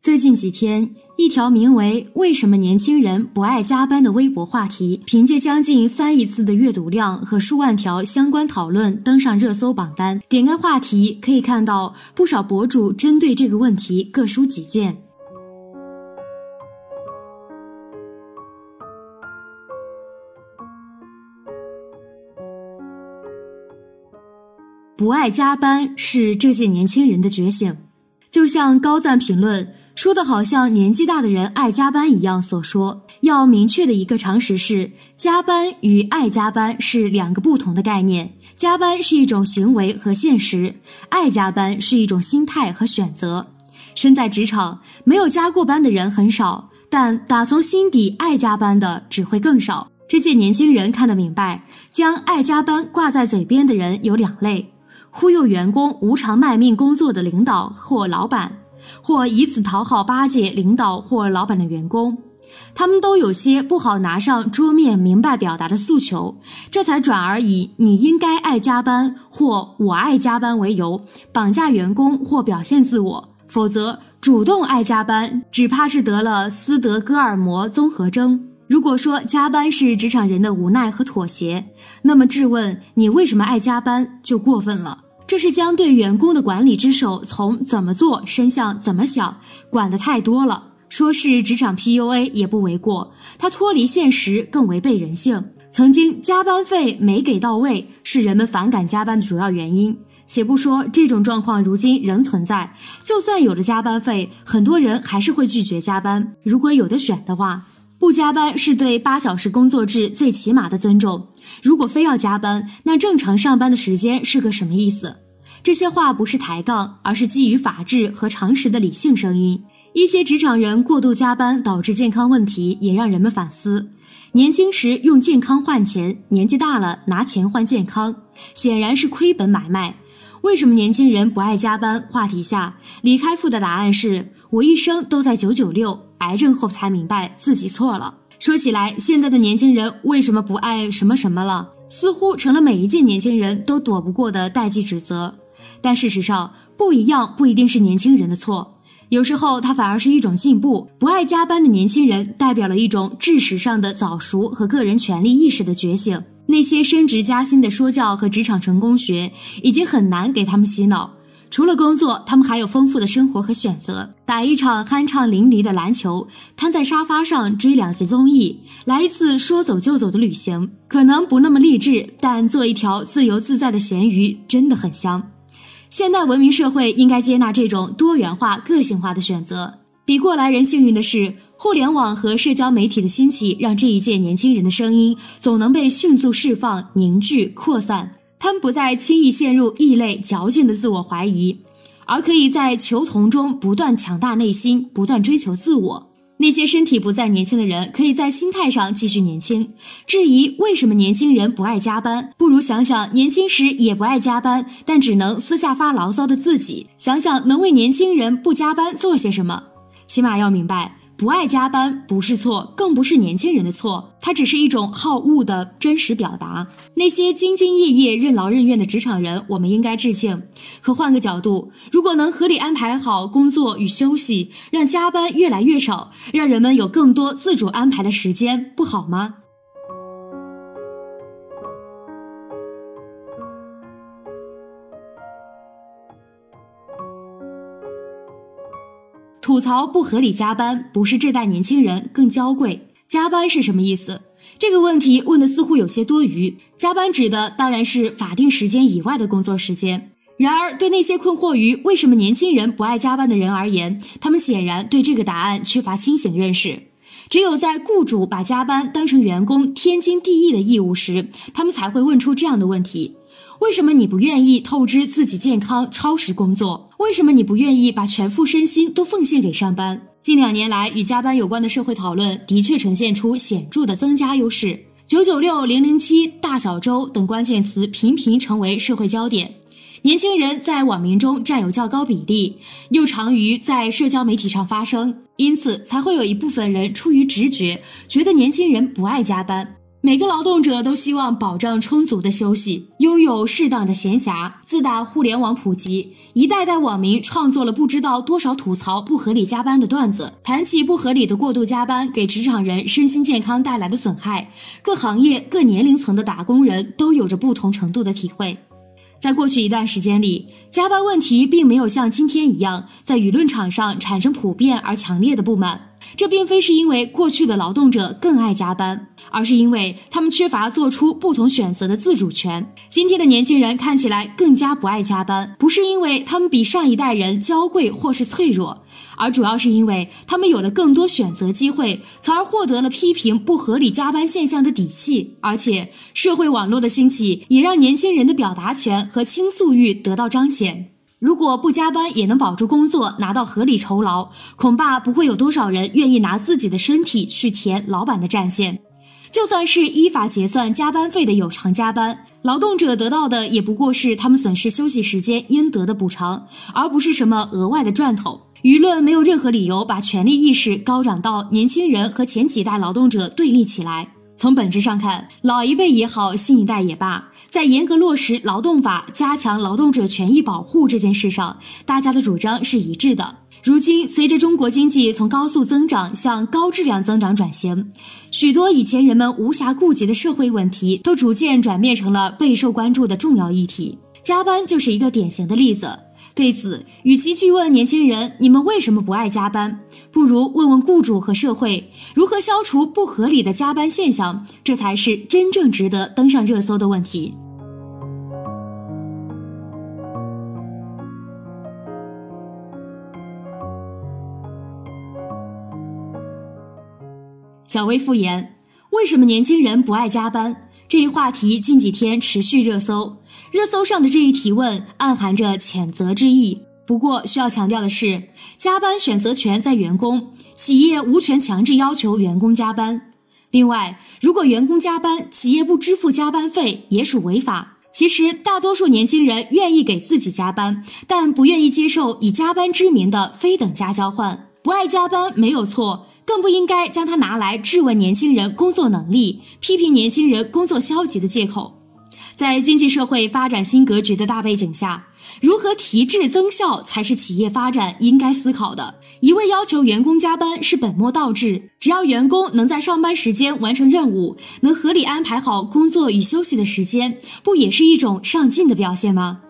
最近几天，一条名为“为什么年轻人不爱加班”的微博话题，凭借将近三亿次的阅读量和数万条相关讨论登上热搜榜单。点开话题，可以看到不少博主针对这个问题各抒己见。不爱加班是这届年轻人的觉醒。就像高赞评论说的，好像年纪大的人爱加班一样所说。要明确的一个常识是，加班与爱加班是两个不同的概念。加班是一种行为和现实，爱加班是一种心态和选择。身在职场，没有加过班的人很少，但打从心底爱加班的只会更少。这届年轻人看得明白，将爱加班挂在嘴边的人有两类。忽悠员工无偿卖命工作的领导或老板，或以此讨好巴结领导或老板的员工，他们都有些不好拿上桌面明白表达的诉求，这才转而以“你应该爱加班”或“我爱加班”为由绑架员工或表现自我。否则，主动爱加班，只怕是得了斯德哥尔摩综合征。如果说加班是职场人的无奈和妥协，那么质问你为什么爱加班就过分了。这是将对员工的管理之手从怎么做伸向怎么想，管得太多了。说是职场 PUA 也不为过，它脱离现实，更违背人性。曾经加班费没给到位，是人们反感加班的主要原因。且不说这种状况如今仍存在，就算有了加班费，很多人还是会拒绝加班。如果有的选的话。不加班是对八小时工作制最起码的尊重。如果非要加班，那正常上班的时间是个什么意思？这些话不是抬杠，而是基于法治和常识的理性声音。一些职场人过度加班导致健康问题，也让人们反思。年轻时用健康换钱，年纪大了拿钱换健康，显然是亏本买卖。为什么年轻人不爱加班？话题下，李开复的答案是：我一生都在九九六。癌症后才明白自己错了。说起来，现在的年轻人为什么不爱什么什么了？似乎成了每一届年轻人都躲不过的代际指责。但事实上，不一样不一定是年轻人的错，有时候它反而是一种进步。不爱加班的年轻人，代表了一种知识上的早熟和个人权利意识的觉醒。那些升职加薪的说教和职场成功学，已经很难给他们洗脑。除了工作，他们还有丰富的生活和选择：打一场酣畅淋漓的篮球，瘫在沙发上追两集综艺，来一次说走就走的旅行。可能不那么励志，但做一条自由自在的咸鱼真的很香。现代文明社会应该接纳这种多元化、个性化的选择。比过来人幸运的是，互联网和社交媒体的兴起，让这一届年轻人的声音总能被迅速释放、凝聚、扩散。他们不再轻易陷入异类、矫情的自我怀疑，而可以在求同中不断强大内心，不断追求自我。那些身体不再年轻的人，可以在心态上继续年轻。质疑为什么年轻人不爱加班，不如想想年轻时也不爱加班，但只能私下发牢骚的自己，想想能为年轻人不加班做些什么。起码要明白。不爱加班不是错，更不是年轻人的错，它只是一种好恶的真实表达。那些兢兢业业、任劳任怨的职场人，我们应该致敬。可换个角度，如果能合理安排好工作与休息，让加班越来越少，让人们有更多自主安排的时间，不好吗？吐槽不合理加班，不是这代年轻人更娇贵？加班是什么意思？这个问题问的似乎有些多余。加班指的当然是法定时间以外的工作时间。然而，对那些困惑于为什么年轻人不爱加班的人而言，他们显然对这个答案缺乏清醒认识。只有在雇主把加班当成员工天经地义的义务时，他们才会问出这样的问题。为什么你不愿意透支自己健康超时工作？为什么你不愿意把全副身心都奉献给上班？近两年来，与加班有关的社会讨论的确呈现出显著的增加优势，“九九六”“零零七”“大小周”等关键词频频成为社会焦点。年轻人在网民中占有较高比例，又常于在社交媒体上发声，因此才会有一部分人出于直觉，觉得年轻人不爱加班。每个劳动者都希望保障充足的休息，拥有适当的闲暇。自打互联网普及，一代代网民创作了不知道多少吐槽不合理加班的段子。谈起不合理的过度加班给职场人身心健康带来的损害，各行业、各年龄层的打工人都有着不同程度的体会。在过去一段时间里，加班问题并没有像今天一样在舆论场上产生普遍而强烈的不满。这并非是因为过去的劳动者更爱加班，而是因为他们缺乏做出不同选择的自主权。今天的年轻人看起来更加不爱加班，不是因为他们比上一代人娇贵或是脆弱。而主要是因为他们有了更多选择机会，从而获得了批评不合理加班现象的底气。而且，社会网络的兴起也让年轻人的表达权和倾诉欲得到彰显。如果不加班也能保住工作，拿到合理酬劳，恐怕不会有多少人愿意拿自己的身体去填老板的战线。就算是依法结算加班费的有偿加班，劳动者得到的也不过是他们损失休息时间应得的补偿，而不是什么额外的赚头。舆论没有任何理由把权利意识高涨到年轻人和前几代劳动者对立起来。从本质上看，老一辈也好，新一代也罢，在严格落实劳动法、加强劳动者权益保护这件事上，大家的主张是一致的。如今，随着中国经济从高速增长向高质量增长转型，许多以前人们无暇顾及的社会问题，都逐渐转变成了备受关注的重要议题。加班就是一个典型的例子。对此，与其去问年轻人你们为什么不爱加班，不如问问雇主和社会如何消除不合理的加班现象，这才是真正值得登上热搜的问题。小薇复言：为什么年轻人不爱加班？这一话题近几天持续热搜，热搜上的这一提问暗含着谴责之意。不过需要强调的是，加班选择权在员工，企业无权强制要求员工加班。另外，如果员工加班，企业不支付加班费也属违法。其实，大多数年轻人愿意给自己加班，但不愿意接受以加班之名的非等价交换。不爱加班没有错。更不应该将它拿来质问年轻人工作能力、批评年轻人工作消极的借口。在经济社会发展新格局的大背景下，如何提质增效才是企业发展应该思考的。一味要求员工加班是本末倒置。只要员工能在上班时间完成任务，能合理安排好工作与休息的时间，不也是一种上进的表现吗？